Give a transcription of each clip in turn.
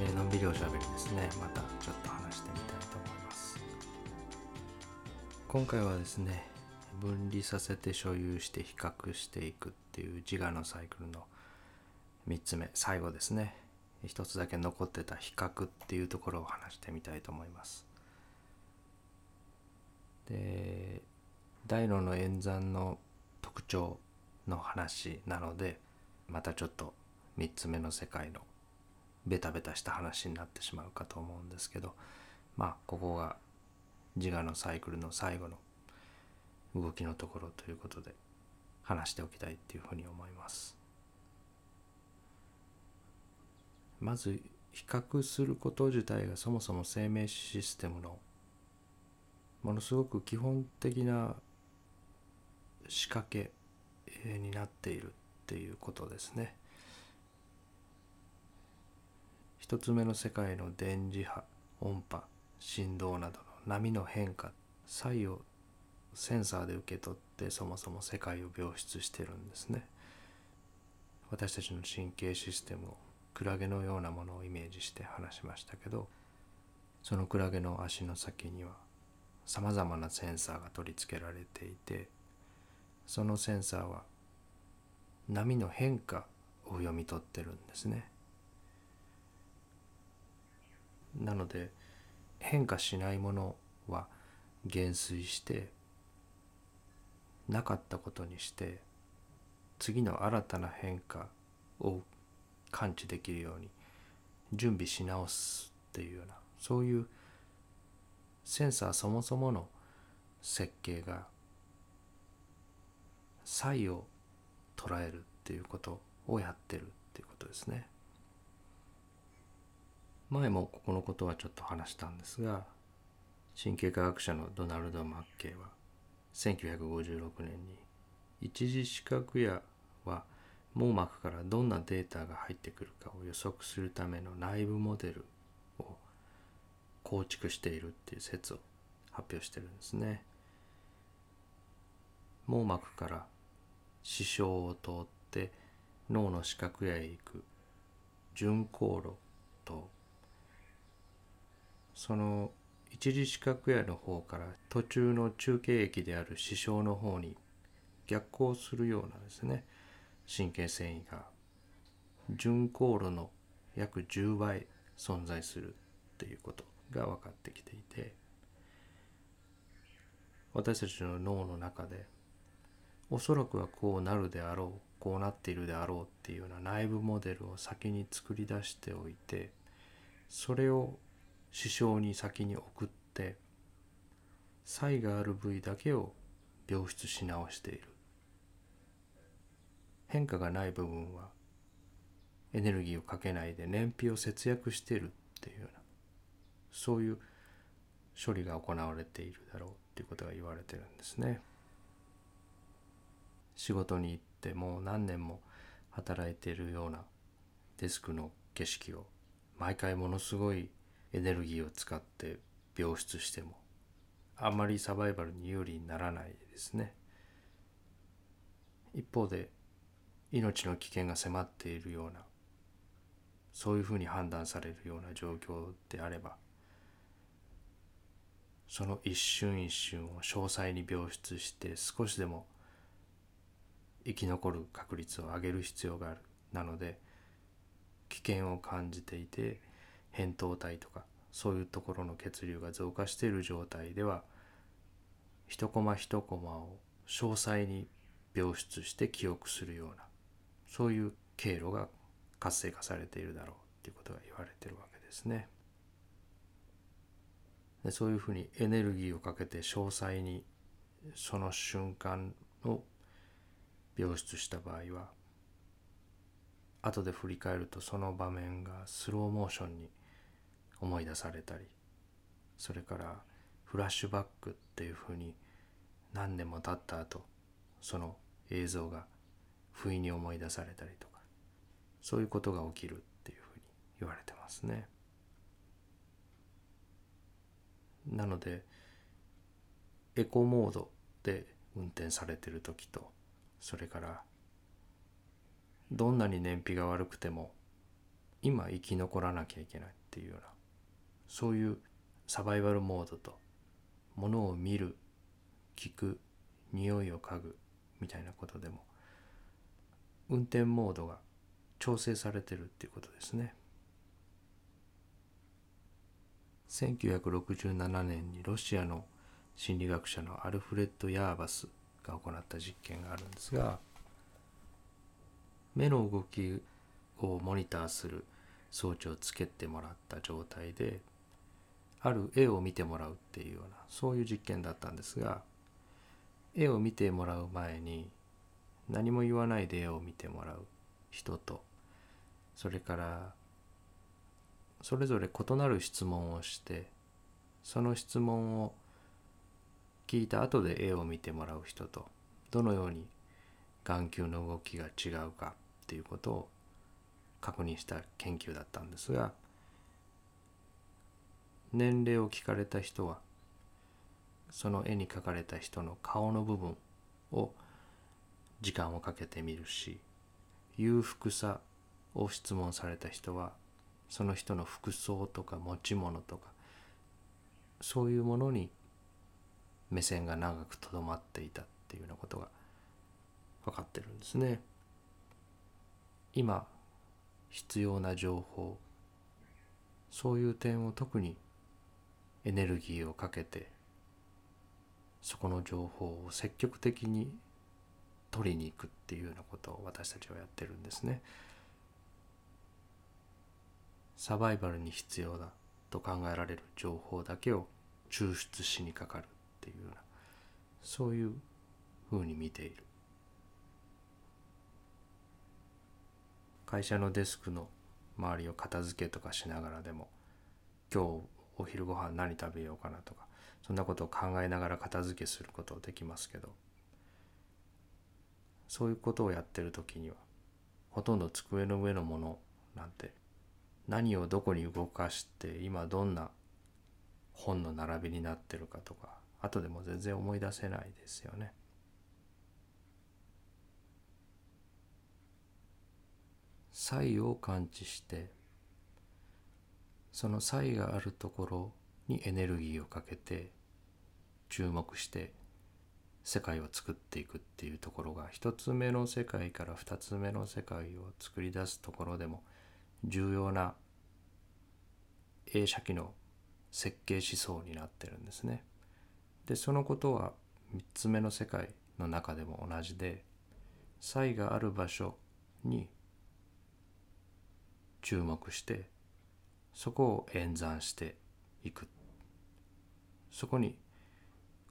えーのんびりおしゃべりですね。またちょっと話してみたいと思います。今回はですね分離させて所有して比較していくっていう自我のサイクルの3つ目最後ですね。一つだけ残ってた比較っていうところを話してみたいと思います。で大脳の演算の特徴の話なのでまたちょっと3つ目の世界のベタベタした話になってしまうかと思うんですけどまあここが自我のサイクルの最後の動きのところということで話しておきたいっていうふうに思いますまず比較すること自体がそもそも生命システムのものすごく基本的な仕掛けになっているっていうことですね。一つ目の世界の電磁波音波振動などの波の変化差異をセンサーで受け取ってそもそも世界を描出してるんですね。私たちの神経システムをクラゲのようなものをイメージして話しましたけどそのクラゲの足の先にはさまざまなセンサーが取り付けられていてそのセンサーは波の変化を読み取ってるんですね。なので変化しないものは減衰してなかったことにして次の新たな変化を感知できるように準備し直すっていうようなそういうセンサーそもそもの設計が差異を捉えるっていうことをやってるっていうことですね。前もここのことはちょっと話したんですが神経科学者のドナルド・マッケイは1956年に一次視覚野は網膜からどんなデータが入ってくるかを予測するための内部モデルを構築しているっていう説を発表してるんですね。網膜から視床を通って脳の視覚野へ行く巡航路とその一次視覚野の方から途中の中継駅である視床の方に逆行するようなですね神経繊維が巡航路の約10倍存在するっていうことが分かってきていて私たちの脳の中でおそらくはこうなるであろうこうなっているであろうっていうような内部モデルを先に作り出しておいてそれを師匠に先に送って差異がある部位だけを描出し直している変化がない部分はエネルギーをかけないで燃費を節約しているっていうようなそういう処理が行われているだろうっていうことが言われてるんですね。仕事に行ってもう何年も働いているようなデスクの景色を毎回ものすごいエネルギーを使って描出してもあまりサバイバルに有利にならないですね。一方で命の危険が迫っているようなそういうふうに判断されるような状況であればその一瞬一瞬を詳細に描出して少しでも生き残る確率を上げる必要があるなので危険を感じていて扁桃体とかそういうところの血流が増加している状態では一コマ一コマを詳細に描出して記憶するようなそういう経路が活性化されているだろうっていうことが言われてるわけですね。でそういうふうにエネルギーをかけて詳細にその瞬間を描出した場合は後で振り返るとその場面がスローモーションに思い出されたりそれからフラッシュバックっていうふうに何年も経った後その映像が不意に思い出されたりとかそういうことが起きるっていうふうに言われてますね。なのでエコモードで運転されてる時とそれからどんなに燃費が悪くても今生き残らなきゃいけないっていうようなそういうサバイバルモードとものを見る聞く匂いを嗅ぐみたいなことでも運転モードが調整されてるっていうことですね。1967年にロシアの心理学者のアルフレッド・ヤーバスが行った実験があるんですが目の動きをモニターする装置をつけてもらった状態である絵を見てもらうっていうようなそういう実験だったんですが絵を見てもらう前に何も言わないで絵を見てもらう人とそれからそれぞれ異なる質問をしてその質問を聞いた後で絵を見てもらう人とどのように眼球の動きが違うかっていうことを確認した研究だったんですが年齢を聞かれた人はその絵に描かれた人の顔の部分を時間をかけてみるし裕福さを質問された人はその人の服装とか持ち物とかそういうものに目線が長くとどまっていたっていうようなことが分かってるんですね。今必要な情報そういう点を特にエネルギーをかけてそこの情報を積極的に取りに行くっていうようなことを私たちはやってるんですね。サバイバルに必要だと考えられる情報だけを抽出しにかかるっていうようなそういうふうに見ている会社のデスクの周りを片付けとかしながらでも今日お昼ご飯何食べようかなとかそんなことを考えながら片付けすることできますけどそういうことをやってる時にはほとんど机の上のものなんて何をどこに動かして今どんな本の並びになってるかとか後でも全然思い出せないですよね。差を感知してその差異があるところにエネルギーをかけて注目して世界を作っていくっていうところが一つ目の世界から二つ目の世界を作り出すところでも重要な映写機の設計思想になってるんですね。でそのことは3つ目の世界の中でも同じで差異がある場所に注目してそこを演算していくそこに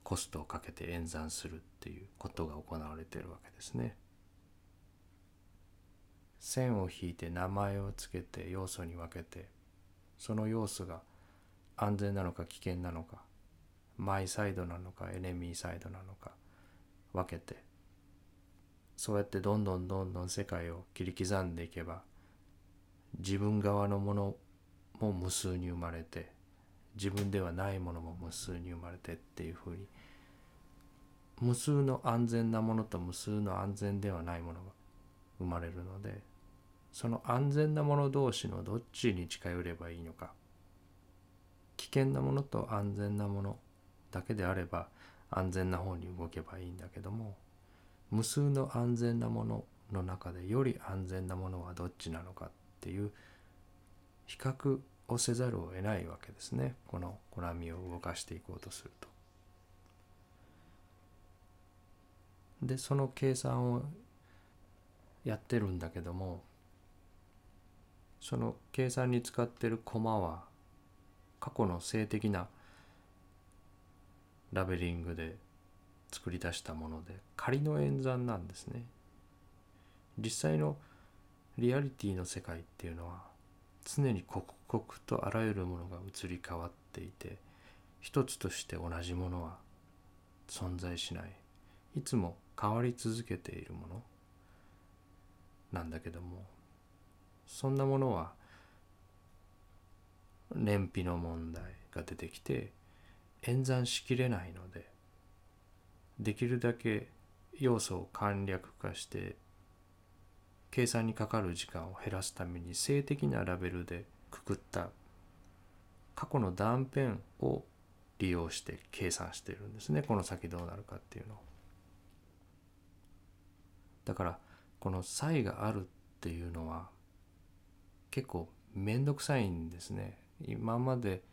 コストをかけて演算するっていうことが行われてるわけですね。線を引いて名前をつけて要素に分けてその要素が安全なのか危険なのかマイサイドなのかエネミーサイドなのか分けてそうやってどんどんどんどん世界を切り刻んでいけば自分側のものも無数に生まれて自分ではないものも無数に生まれてっていうふうに無数の安全なものと無数の安全ではないものが生まれるのでその安全なもの同士のどっちに近寄ればいいのか危険なものと安全なものだけであれば安全な方に動けばいいんだけども無数の安全なものの中でより安全なものはどっちなのかっていう比較をせざるを得ないわけですねこのコナミを動かしていこうとすると。でその計算をやってるんだけどもその計算に使ってるコマは過去の性的なラベリングで作り出したもので仮の演算なんですね実際のリアリティの世界っていうのは常に刻々とあらゆるものが移り変わっていて一つとして同じものは存在しない。いつも変わり続けているものなんだけどもそんなものは燃費の問題が出てきて演算しきれないのでできるだけ要素を簡略化して計算にかかる時間を減らすために性的なラベルでくくった過去の断片を利用して計算しているんですねこの先どうなるかっていうのを。だからこの差異があるっていうのは結構面倒くさいんですね。今まで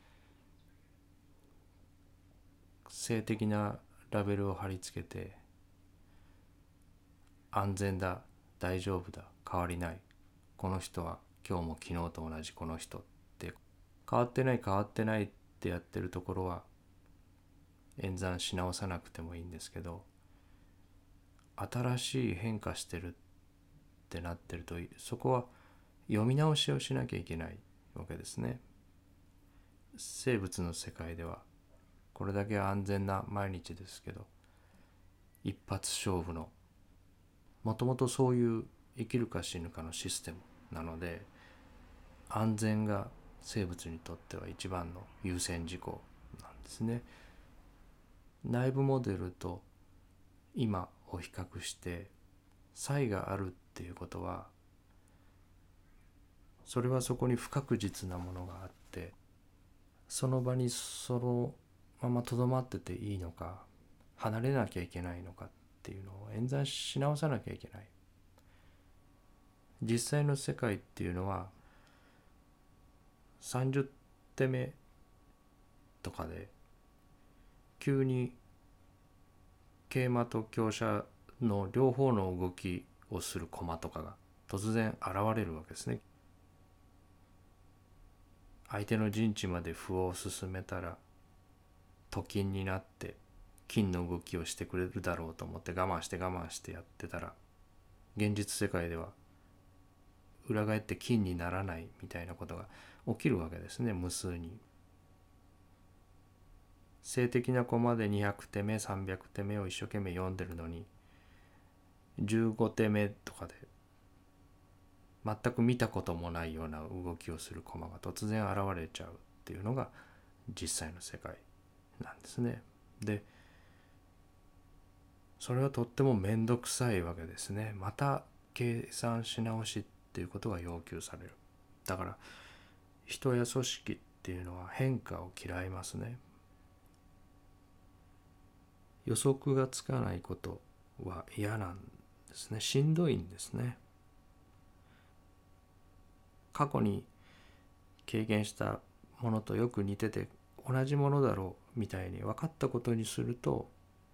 性的なラベルを貼り付けて安全だ大丈夫だ変わりない。この人は今日も昨日と同じこの人って。変わってない変わってないってやってるところは演算し直さなくてもいいんですけど新しい変化してるってなってるとそこは読み直しをしなきゃいけないわけですね。生物の世界ではこれだけ安全な毎日ですけど一発勝負のもともとそういう生きるか死ぬかのシステムなので安全が生物にとっては一番の優先事項なんですね。内部モデルと今を比較して差異があるっていうことはそれはそこに不確実なものがあってその場にそのままとどまってていいのか離れなきゃいけないのかっていうのを演算し直さなきゃいけない実際の世界っていうのは30手目とかで急に桂馬と香車の両方の動きをする駒とかが突然現れるわけですね。相手の陣地まで歩を進めたらと金になって金の動きをしてくれるだろうと思って我慢して我慢してやってたら現実世界では裏返って金にならないみたいなことが起きるわけですね無数に。性的な駒で200手目300手目を一生懸命読んでるのに15手目とかで全く見たこともないような動きをする駒が突然現れちゃうっていうのが実際の世界なんですね。でそれはとっても面倒くさいわけですね。また計算し直しっていうことが要求される。だから人や組織っていうのは変化を嫌いますね。予測がつかないことは嫌なんですね。しんどいんですね。過去に経験したものとよく似てて同じものだろうみたいに分かったことにすると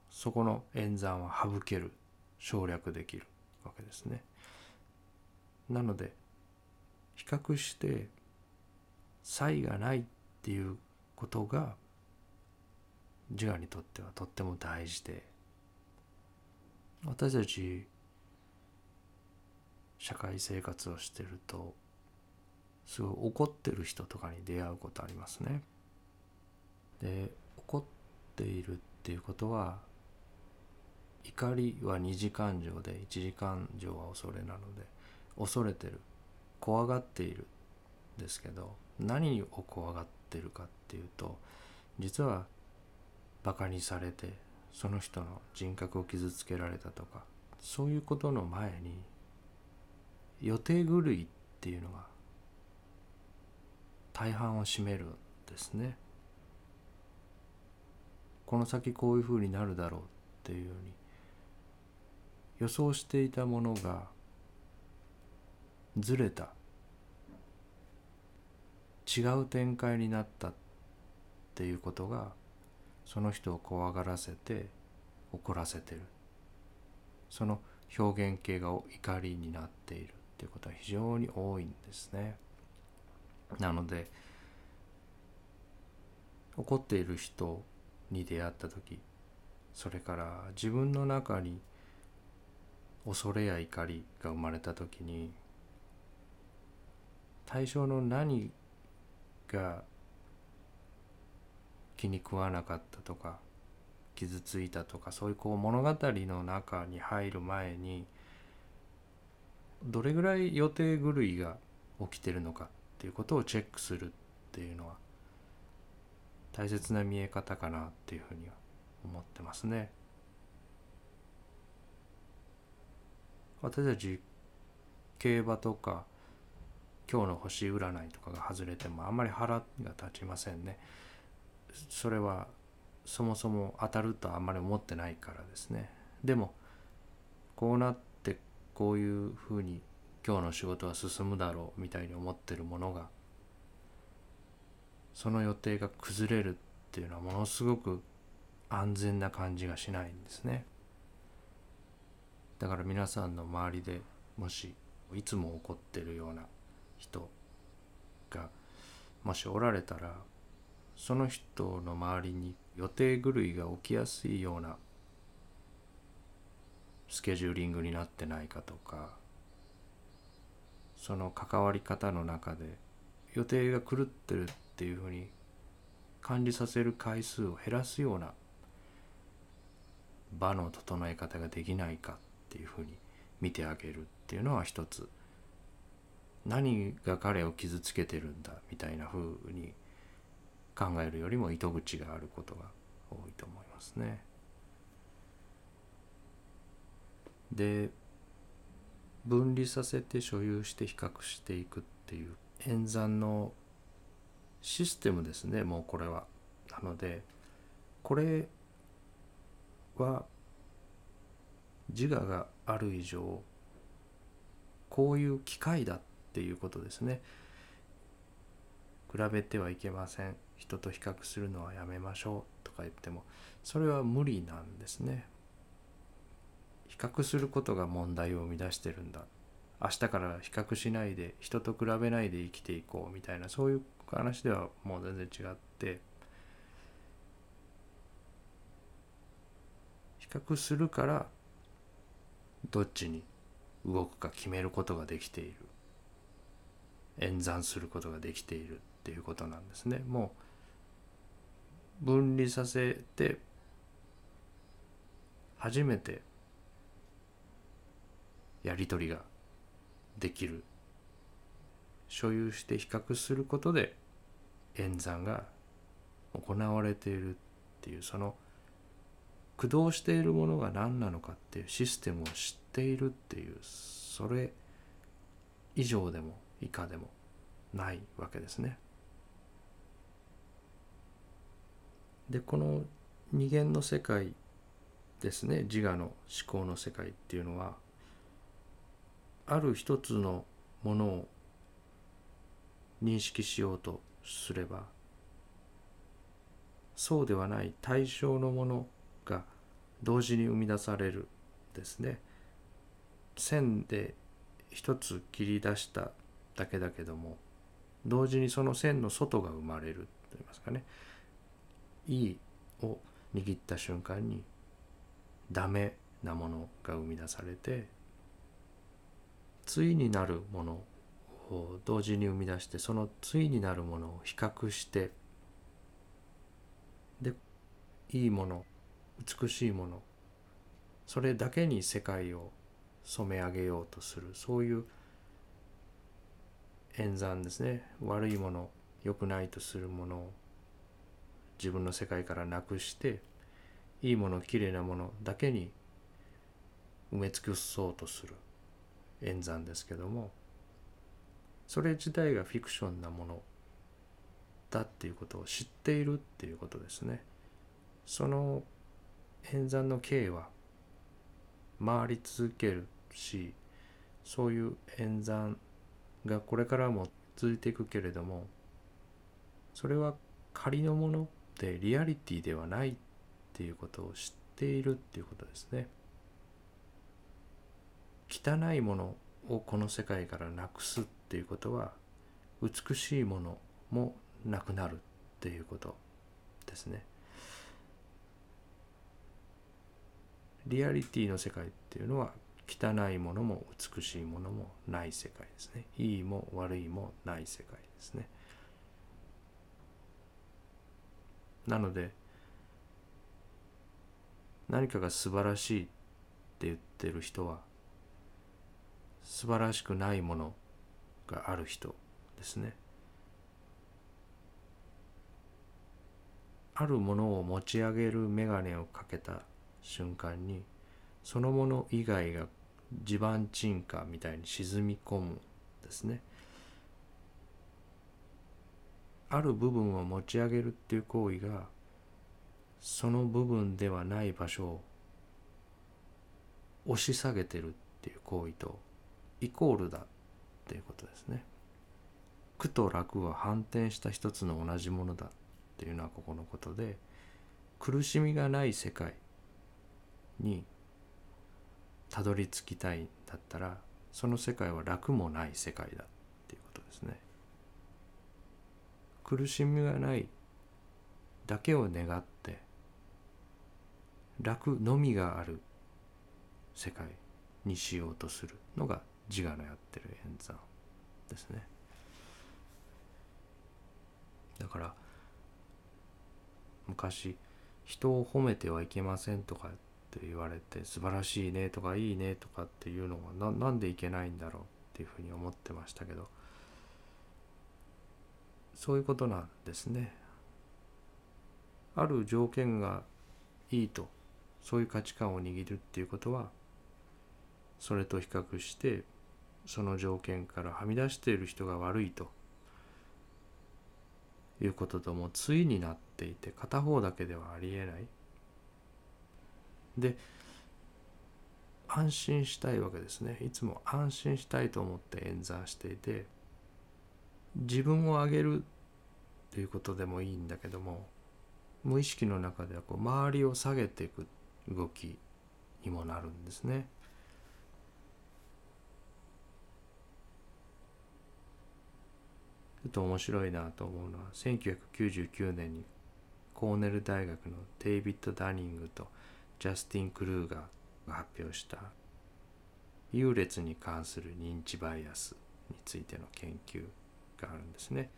そこの演算は省ける省略できるわけですね。なので比較して差異がないっていうことが自我にとってはとっても大事で私たち社会生活をしてるとすごい怒ってる人とかに出会うことありますね。で怒っているっていうことは怒りは二次感情で一次感情は恐れなので恐れてる怖がっているですけど何を怖がってるかっていうと実はバカにされてその人の人格を傷つけられたとかそういうことの前に予定狂いっていうのが大半を占めるんですね。この先こういうふうになるだろうっていうように予想していたものがずれた違う展開になったっていうことがその人を怖がらせて怒らせてるその表現形が怒りになっているっていうことは非常に多いんですね。なので怒っている人に出会った時それから自分の中に恐れや怒りが生まれた時に対象の何が気に食わなかったとか傷ついたとかそういうこう物語の中に入る前にどれぐらい予定狂いが起きてるのかっていうことをチェックするっていうのは大切な見え方かなっていうふうには思ってますね。私たち競馬とか今日の星占いとかが外れてもあんまり腹が立ちませんね。それはそもそも当たるとあんまり思ってないからですね。でもこうなってこういうふうに今日の仕事は進むだろうみたいに思ってるものがその予定が崩れるっていうのはものすごく安全な感じがしないんですね。だから皆さんの周りでもしいつも起こってるような人がもしおられたらその人の周りに予定狂いが起きやすいようなスケジューリングになってないかとかその関わり方の中で予定が狂ってるっていうふうに感じさせる回数を減らすような場の整え方ができないかっていうふうに見てあげるっていうのは一つ。何が彼を傷つけてるんだみたいなふうに考えるよりも糸口があることが多いと思いますね。で分離させて所有して比較していくっていう演算のシステムですねもうこれは。なのでこれは自我がある以上こういう機械だっていうことですね。比べてはいけません。人と比較するのはやめましょうとか言っても。それは無理なんですね。比較することが問題を生み出してるんだ。明日から比較しないで人と比べないで生きていこうみたいなそういう話ではもう全然違って。比較するからどっちに動くか決めることができている。演算することができているっていうことなんですね。もう分離させて初めてやり取りができる所有して比較することで演算が行われているっていうその駆動しているものが何なのかっていうシステムを知っているっていうそれ以上でも以下でもないわけですね。でこの二元の世界ですね自我の思考の世界っていうのはある一つのものを認識しようとすればそうではない対象のものが同時に生み出されるですね線で一つ切り出しただけだけども同時にその線の外が生まれるといいますかね「いい」を握った瞬間にダメなものが生み出されて対になるものを同時に生み出してその対になるものを比較してでいいもの美しいものそれだけに世界を染め上げようとするそういう演算ですね。悪いもの良くないとするものを自分の世界からなくしていいものきれいなものだけに埋め尽くそうとする。演算ですけども。それ自体がフィクションなもの。だっていうことを知っているっていうことですね。その演算の経は回り続けるしそういう演算がこれからも続いていくけれどもそれは仮のものでリアリティではないっていうことを知っているっていうことですね。汚いものをこの世界からなくすっていうことは美しいものもなくなるっていうことですね。リアリティの世界っていうのは汚いものも美しいものもない世界ですね。いいも悪いもない世界ですね。なので何かが素晴らしいって言ってる人は素晴らしくないものがある人ですね。あるものを持ち上げる眼鏡をかけた瞬間にそのもの以外が地盤沈下みたいに沈み込むですねある部分を持ち上げるっていう行為がその部分ではない場所を押し下げてるっていう行為とイコールだっていうことですね。苦と楽は反転した一つの同じものだっていうのはここのことで苦しみがない世界にたどり着きたいんだったらその世界は楽もない世界だっていうことですね。苦しみがないだけを願って楽のみがある世界にしようとするのが自我のやってる演算ですね。だから昔人を褒めてはいけませんとかって言われて素晴らしいねとかいいねとかっていうのがななんでいけないんだろうっていうふうに思ってましたけどそういうことなんですね。ある条件がいいとそういう価値観を握るっていうことはそれと比較してその条件からはみ出している人が悪いということとも対になっていて片方だけではありえない。で安心したいわけですねいつも安心したいと思って演算していて自分を上げるということでもいいんだけども無意識の中ではこう周りを下げていく動きにもなるんですね。ちょっと面白いなと思うのは1999年にコーネル大学のデイビッド・ダニングとジャスティン・クルーガーが発表した優劣に関する認知バイアスについての研究があるんですね。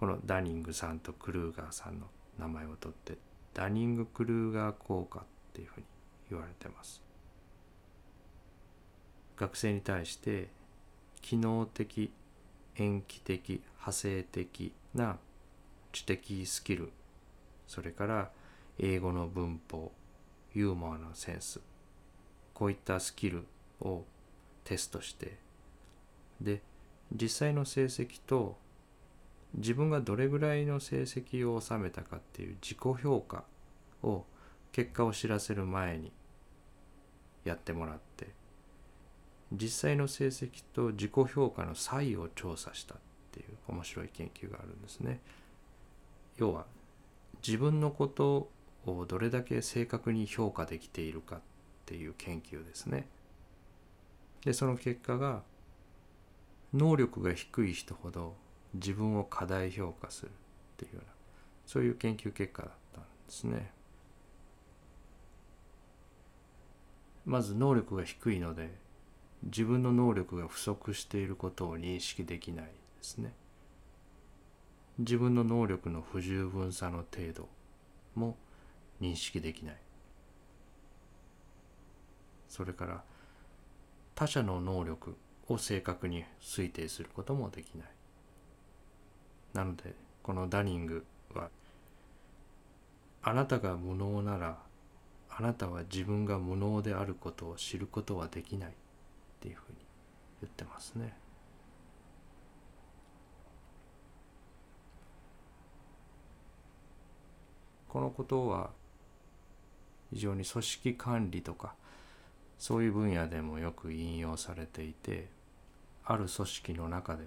このダニングさんとクルーガーさんの名前を取ってダニング・クルーガー効果っていうふうに言われてます。学生に対して機能的延期的派生的な知的スキルそれから英語の文法ユーモアのセンスこういったスキルをテストしてで実際の成績と自分がどれぐらいの成績を収めたかっていう自己評価を結果を知らせる前にやってもらって実際の成績と自己評価の差異を調査したっていう面白い研究があるんですね。要は自分のことをどれだけ正確に評価できているかっていう研究ですね。でその結果が能力が低い人ほど自分を過大評価するっていうようなそういう研究結果だったんですね。まず能力が低いので自分の能力が不足していることを認識できないですね。自分の能力の不十分さの程度も認識できない。それから他者の能力を正確に推定することもできない。なのでこのダニングはあなたが無能ならあなたは自分が無能であることを知ることはできないっていうふうに言ってますね。このことは非常に組織管理とかそういう分野でもよく引用されていてある組織の中で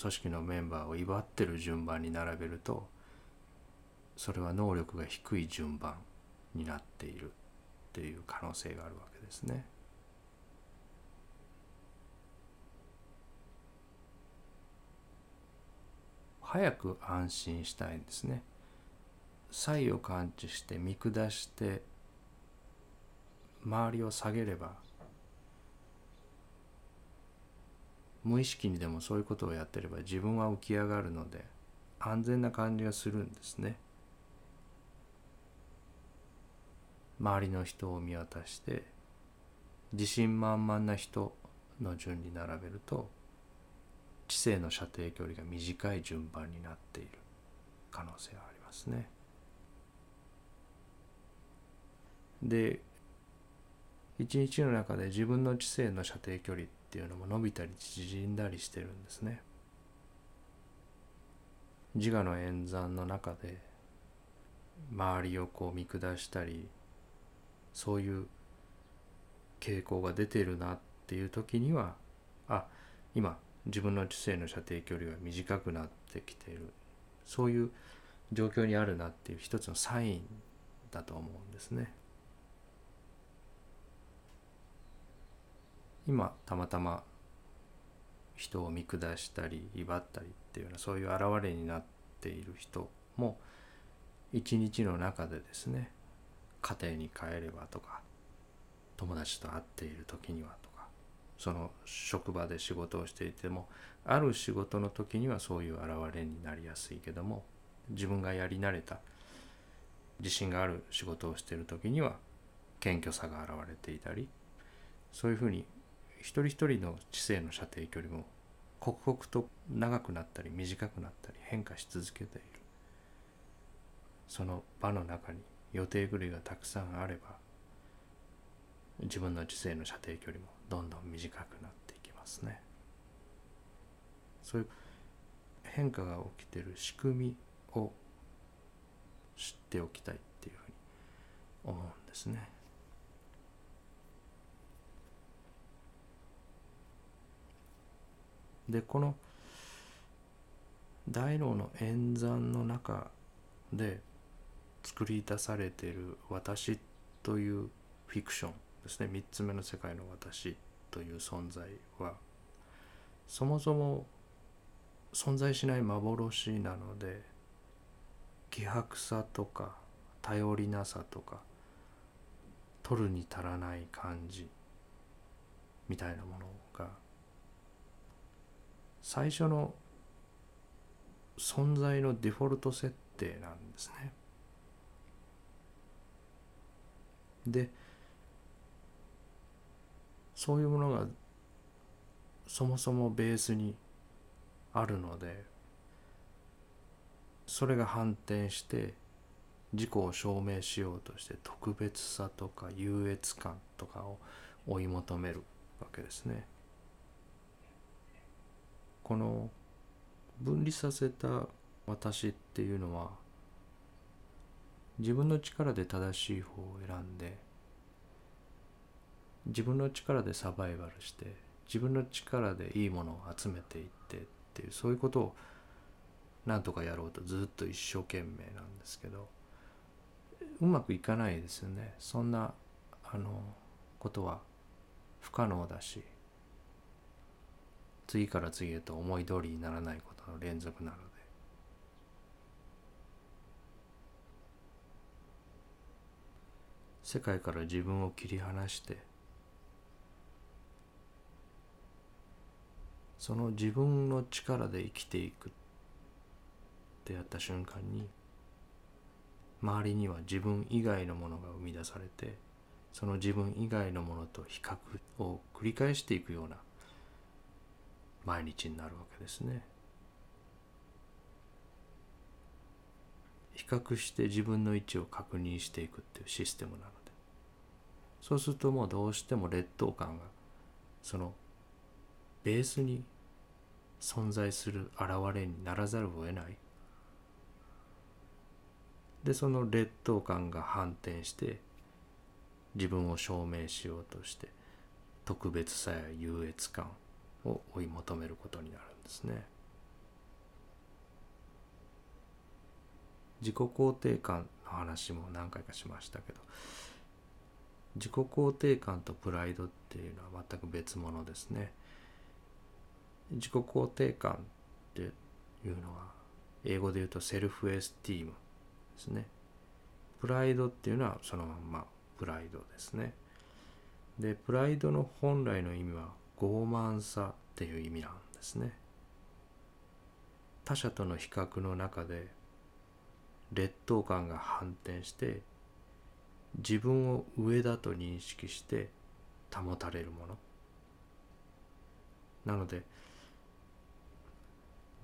組織のメンバーを祝ってる順番に並べるとそれは能力が低い順番になっているっていう可能性があるわけですね。早く安心したいんですね。差異を感知して見下して周りを下げれば無意識にでもそういうことをやってれば自分は浮き上がるので安全な感じがするんですね。周りの人を見渡して自信満々な人の順に並べると知性の射程距離が短い順番になっている可能性がありますねで。一日の中で自分の知性の射程距離っていうのも伸びたり縮んだりしてるんですね。自我の演算の中で周りをこう見下したりそういう傾向が出てるなっていう時にはあ今自分の知性の射程距離が短くなってきているそういう状況にあるなっていう一つのサインだと思うんですね。今たまたま人を見下したり威張ったりっていうようなそういう現れになっている人も一日の中でですね家庭に帰ればとか友達と会っている時にはとかその職場で仕事をしていてもある仕事の時にはそういう現れになりやすいけども自分がやり慣れた自信がある仕事をしている時には謙虚さが現れていたりそういうふうに一人一人の知性の射程距離も刻々と長くなったり短くなったり変化し続けているその場の中に予定狂いがたくさんあれば自分の知性の射程距離もどんどん短くなっていきますねそういう変化が起きてる仕組みを知っておきたいっていうふうに思うんですね。でこの大脳の演算の中で作り出されている私というフィクションですね。3つ目の世界の私という存在は。そもそも存在しない幻なので希薄さとか頼りなさとか取るに足らない感じみたいなものが最初の存在のデフォルト設定なんですね。でそういうものがそもそもベースにあるのでそれが反転して自己を証明しようとして特別さとか優越感とかを追い求めるわけですね。この分離させた私っていうのは自分の力で正しい方を選んで自分の力でサバイバルして自分の力でいいものを集めていってっていうそういうことをなんとかやろうとずっと一生懸命なんですけどうまくいかないですよね。そんなあのことは不可能だし次から次へと思い通りにならないことの連続なので。世界から自分を切り離してその自分の力で生きていくってやった瞬間に周りには自分以外のものが生み出されてその自分以外のものと比較を繰り返していくような毎日になるわけですね。比較して自分の位置を確認していくっていうシステムなのでそうするともうどうしても劣等感がそのベースに存在する現れにならざるを得ないでその劣等感が反転して自分を証明しようとして特別さや優越感を追い求めることになるんですね。自己肯定感の話も何回かしましたけど自己肯定感とプライドっていうのは全く別物ですね。自己肯定感っていうのは英語で言うとセルフエスティームですね。プライドっていうのはそのまんまプライドですね。でプライドの本来の意味は傲慢さっていう意味なんですね。他者との比較の中で劣等感が反転して自分を上だと認識して保たれるものなので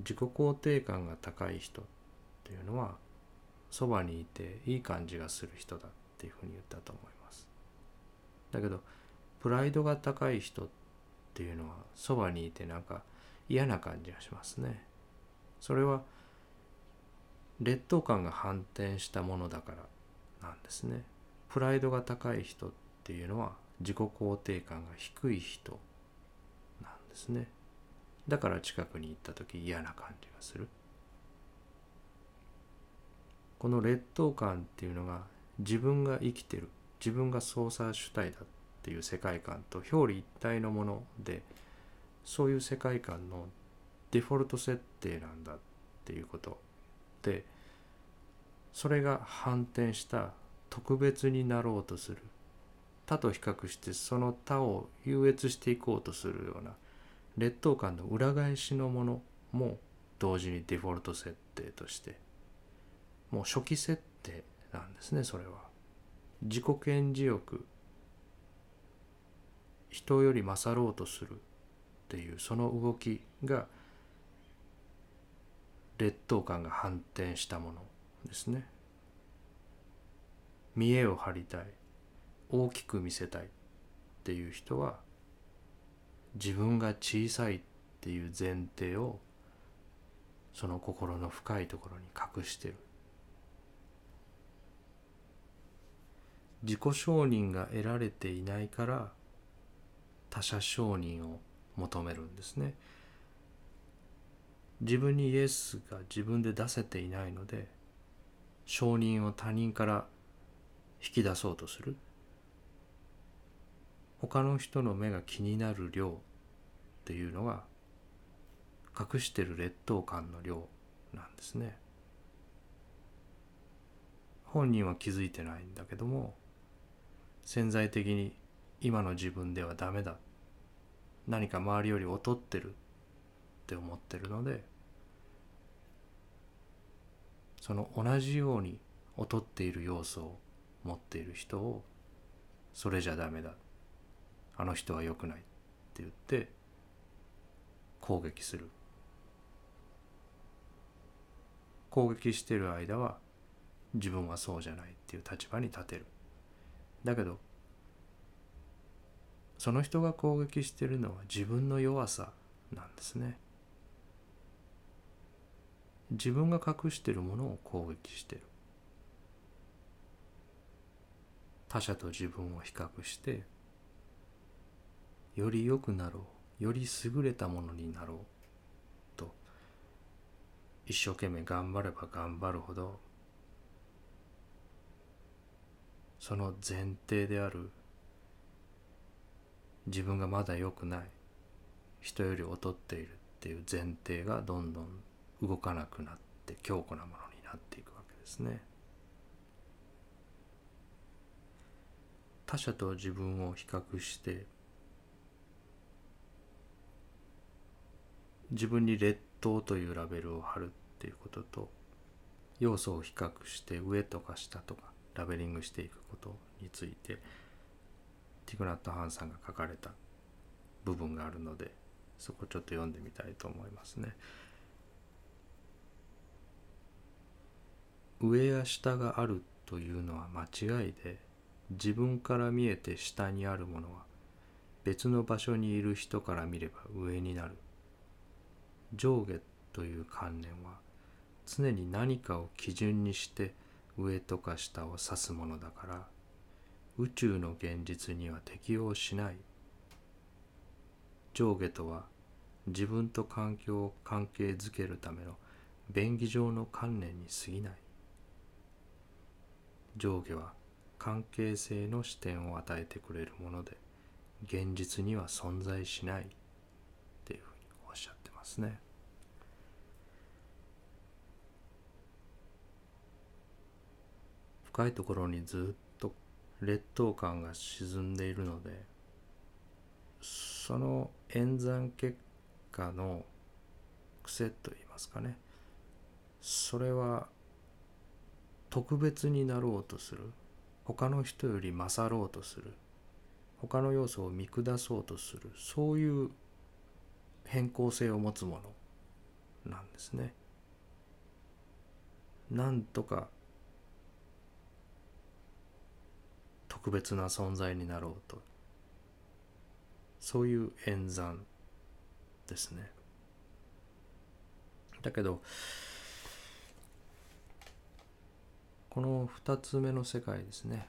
自己肯定感が高い人っていうのはそばにいていい感じがする人だっていうふうに言ったと思いますだけどプライドが高い人っていうのはそばにいてなんか嫌な感じがしますね。それは劣等感が反転したものだからなんですね。プライドが高い人っていうのは自己肯定感が低い人なんですね。だから近くに行った時嫌な感じがする。この劣等感っていうのが自分が生きてる自分が操作主体だっていう世界観と表裏一体のものでそういう世界観のデフォルト設定なんだっていうことでそれが反転した特別になろうとする。他と比較してその他を優越していこうとするような劣等感の裏返しのものも同時にデフォルト設定としてもう初期設定なんですねそれは。自己顕示欲人より勝ろうとするっていうその動きが劣等感が反転したものですね。見栄を張りたい。大きく見せたいっていう人は自分が小さいっていう前提をその心の深いところに隠してる。自己承認が得られていないから他者承認を求めるんですね。自分にイエスが自分で出せていないので承認を他人から引き出そうとする。他の人の目が気になる量っていうのが隠してる劣等感の量なんですね。本人は気づいてないんだけども潜在的に今の自分ではダメだ。何か周りより劣ってるって思ってるのでその同じように劣っている要素を持っている人をそれじゃダメだ。あの人は良くないって言って攻撃する。攻撃してる間は自分はそうじゃないっていう立場に立てる。だけどその人が攻撃してるのは自分の弱さなんですね。自分が隠してるものを攻撃してる。他者と自分を比較してより良くなろうより優れたものになろうと一生懸命頑張れば頑張るほどその前提である自分がまだ良くない人より劣っているっていう前提がどんどん動かなくなって強固なものになっていくわけですね。他者と自分を比較して自分に劣等というラベルを貼るっていうことと要素を比較して上とか下とかラベリングしていくことについてティクナット・ハンさんが書かれた部分があるのでそこちょっと読んでみたいと思いますね。上や下があるというのは間違いで自分から見えて下にあるものは別の場所にいる人から見れば上になる上下という観念は常に何かを基準にして上とか下を指すものだから宇宙の現実には適応しない。上下とは自分と環境を関係づけるための便宜上の観念に過ぎない。上下は関係性の視点を与えてくれるもので現実には存在しない。っていうふうにおっしゃってますね。深いところにずっ劣等感が沈んでいるのでその演算結果の癖といいますかねそれは特別になろうとする。他の人より勝ろうとする。他の要素を見下そうとする。そういう変更性を持つものなんですね。なんとか特別な存在になろうと。そういう演算ですね。だけどこの2つ目の世界ですね。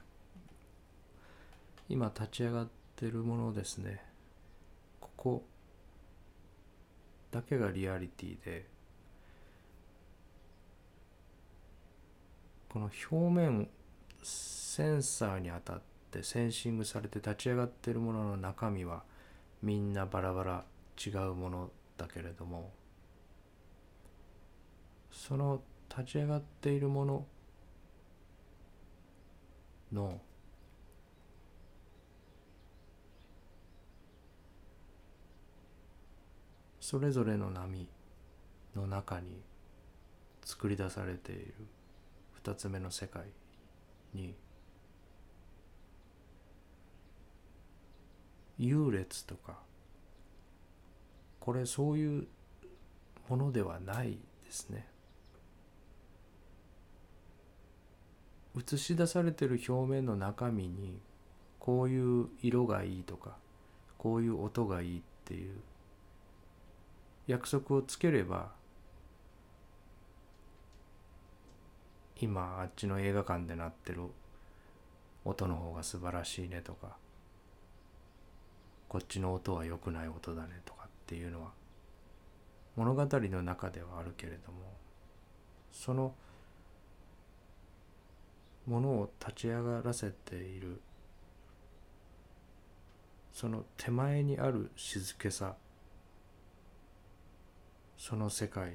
今立ち上がってるものですね。ここだけがリアリティでこの表面センサーに当たっててセンシングされて立ち上がっているものの中身はみんなバラバラ違うものだけれどもその立ち上がっているもののそれぞれの波の中に作り出されている二つ目の世界に優劣とかこれそういうものではないですね。映し出されてる表面の中身にこういう色がいいとかこういう音がいいっていう約束をつければ今あっちの映画館で鳴ってる音の方が素晴らしいねとかこっちの音は良くない音だねとかっていうのは物語の中ではあるけれどもそのものを立ち上がらせているその手前にある静けさその世界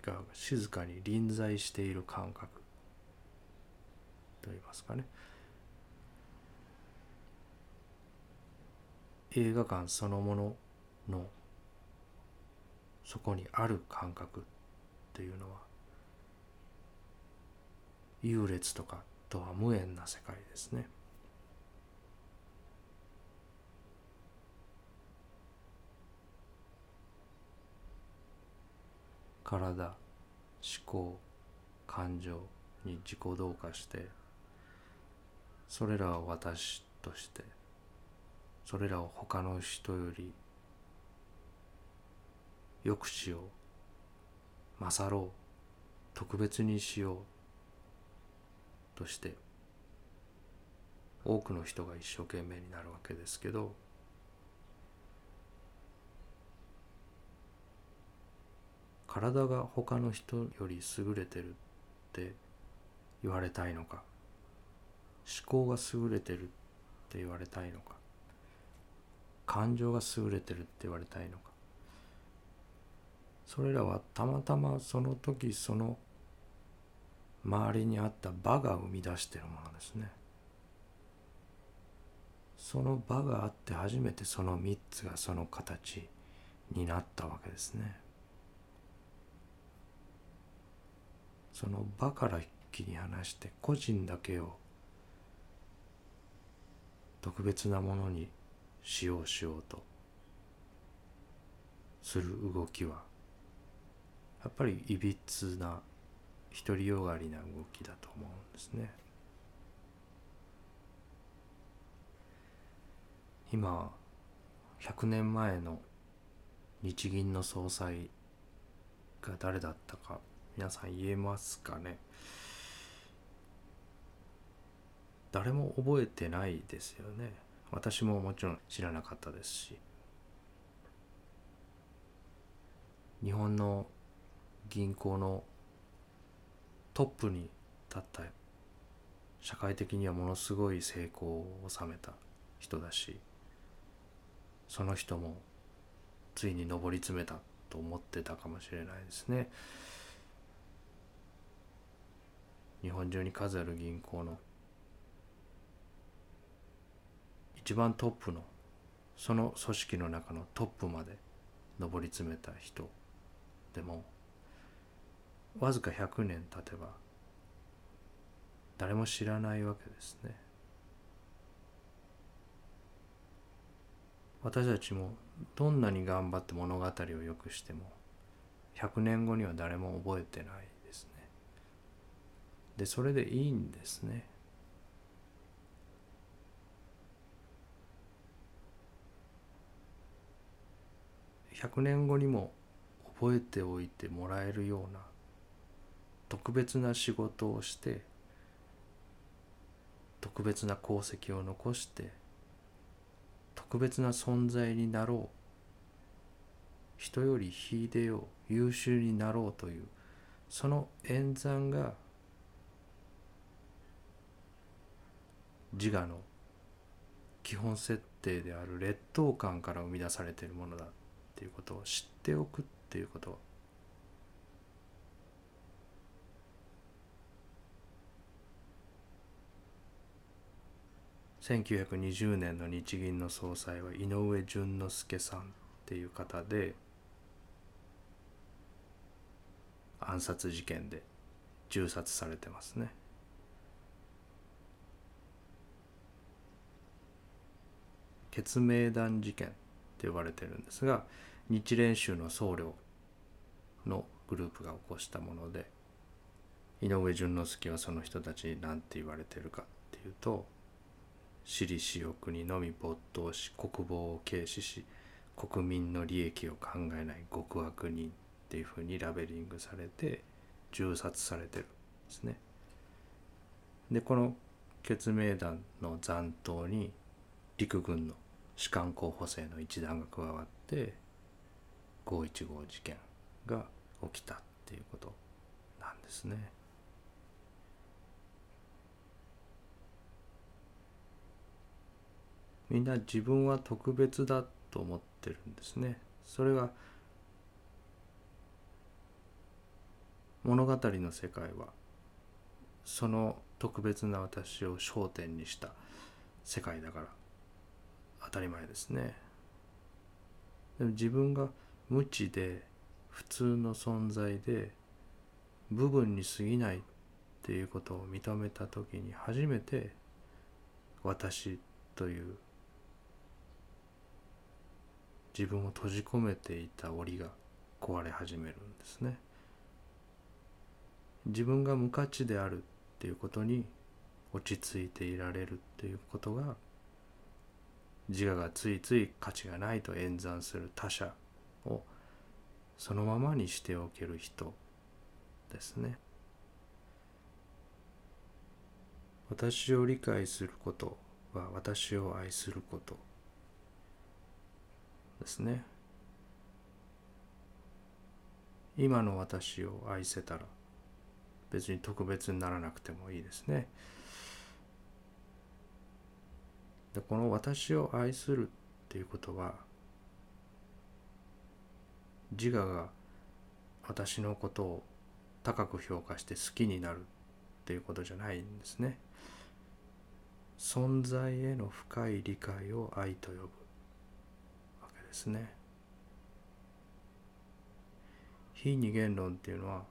が静かに臨在している感覚といいますかね。映画館そのもののそこにある感覚っていうのは優劣とかとは無縁な世界ですね。体思考感情に自己同化してそれらを私としてそれらを他の人より良くしよう勝ろう特別にしようとして多くの人が一生懸命になるわけですけど体が他の人より優れてるって言われたいのか思考が優れてるって言われたいのか感情が優れてるって言われたいのか。それらはたまたまその時その周りにあった場が生み出してるものですね。その場があって初めてその3つがその形になったわけですね。その場から切り離して個人だけを特別なものにしようしようと。する動きはやっぱりいびつな独りよがりな動きだと思うんですね。今100年前の日銀の総裁が誰だったか皆さん言えますかね？誰も覚えてないですよね。私ももちろん知らなかったですし日本の銀行のトップに立った社会的にはものすごい成功を収めた人だしその人もついに上り詰めたと思ってたかもしれないですね。日本中に数ある銀行の一番トップのその組織の中のトップまで上り詰めた人でもわずか100年経てば誰も知らないわけですね。私たちもどんなに頑張って物語を良くしても100年後には誰も覚えてないでそれでいいんですね100年後にも覚えておいてもらえるような特別な仕事をして特別な功績を残して特別な存在になろう。人より秀でよう優秀になろうというその演算が自我の基本設定である劣等感から生み出されているものだ。っていうことを知っておくっていうこと1920年の日銀の総裁は井上淳之介さんっていう方で暗殺事件で銃殺されてますね。決命弾事件って呼ばれてるんですが日蓮宗の僧侶のグループが起こしたもので井上淳之介はその人たちに何て言われてるかっていうと私利私欲にのみ没頭し国防を軽視し国民の利益を考えない極悪人っていうふうにラベリングされて銃殺されてるんですね。でこの決命団の残党に陸軍の士官候補生の一団が加わって515事件が起きたっていうことなんですね。みんな自分は特別だと思ってるんですね。それが物語の世界はその特別な私を焦点にした世界だから当たり前ですね。でも自分が無知で普通の存在で部分に過ぎないっていうことを認めた時に初めて私という自分を閉じ込めていた檻が壊れ始めるんですね。自分が無価値であるっていうことに落ち着いていられるっていうことが自我がついつい価値がないと演算する他者をそのままにしておける人ですね。私を理解することは私を愛することですね。今の私を愛せたら別に特別にならなくてもいいですね。でこの私を愛するっていうことは自我が私のことを高く評価して好きになるっていうことじゃないんですね。存在への深い理解を愛と呼ぶわけですね。非二元論っていうのは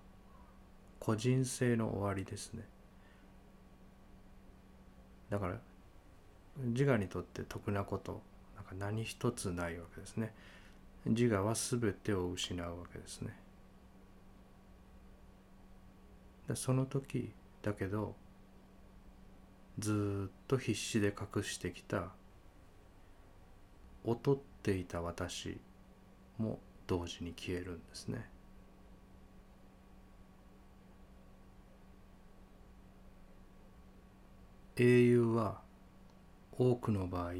個人性の終わりですね。だから自我にとって得なことなんか何一つないわけですね。自我は全てを失うわけですね。でその時だけどずっと必死で隠してきた劣っていた私も同時に消えるんですね。英雄は多くの場合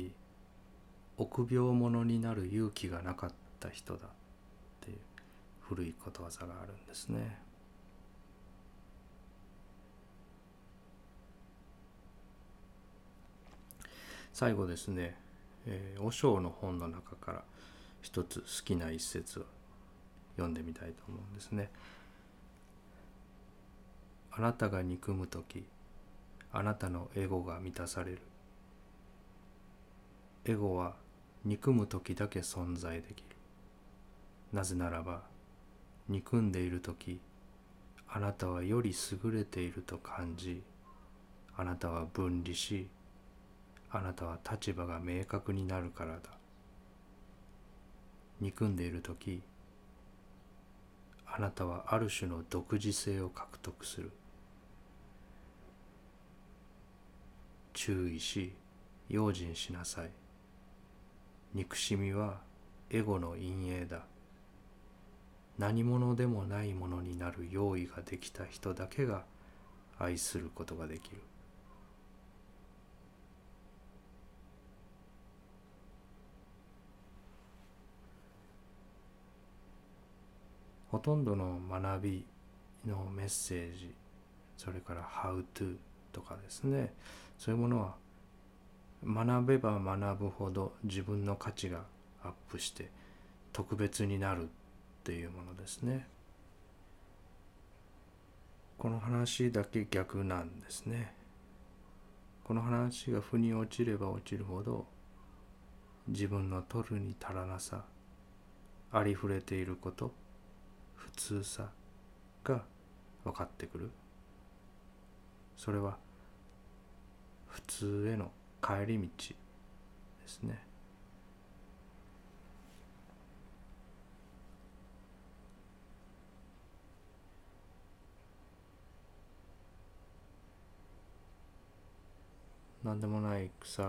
臆病者になる勇気がなかった人だっていう古いことわざがあるんですね。最後ですね、えー、和尚の本の中から一つ好きな一節を読んでみたいと思うんですね。あなたが憎む時あなたのエゴが満たされるエゴは憎む時だけ存在できる。なぜならば憎んでいる時あなたはより優れていると感じあなたは分離しあなたは立場が明確になるからだ。憎んでいる時あなたはある種の独自性を獲得する。注意し用心しなさい。憎しみはエゴの陰影だ。何者でもないものになる用意ができた人だけが愛することができる。ほとんどの学びのメッセージそれから「How to」とかですね。そういうものは学べば学ぶほど自分の価値がアップして特別になるっていうものですね。この話だけ逆なんですね。この話が腑に落ちれば落ちるほど自分の取るに足らなさありふれていること普通さが分かってくる。それは普通への帰り道ですね。何でもない草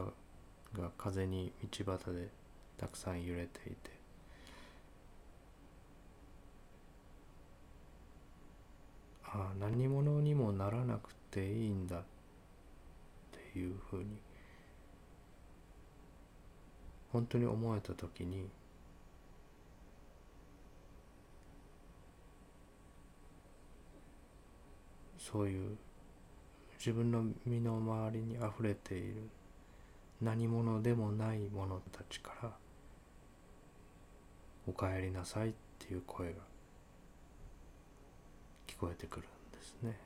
が風に道端でたくさん揺れていて。ああ何者にもならなくていいんだっていうふうに本当に思えた時にそういう自分の身の回りにあふれている何者でもない者たちから「おかえりなさい」っていう声が聞こえてくるんですね。